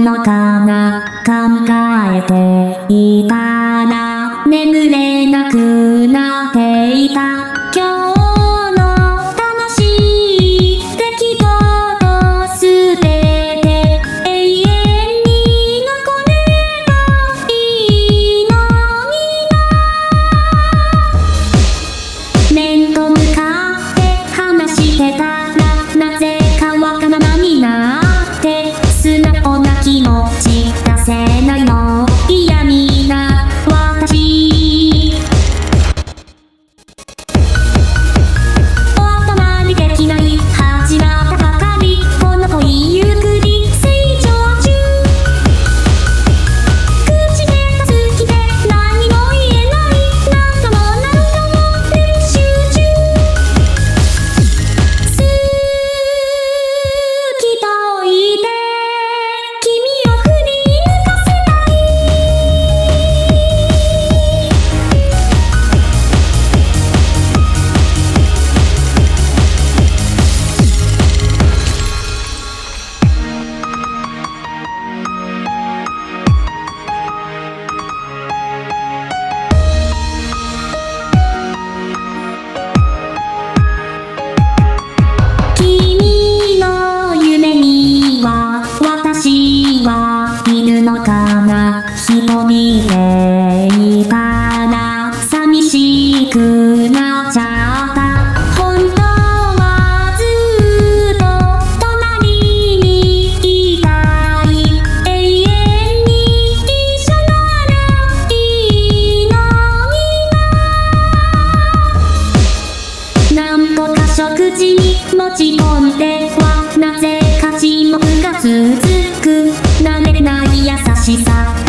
のかな考えていたら眠れなくな口に持ち込んではなぜか沈黙が続く。慣れない優しさ。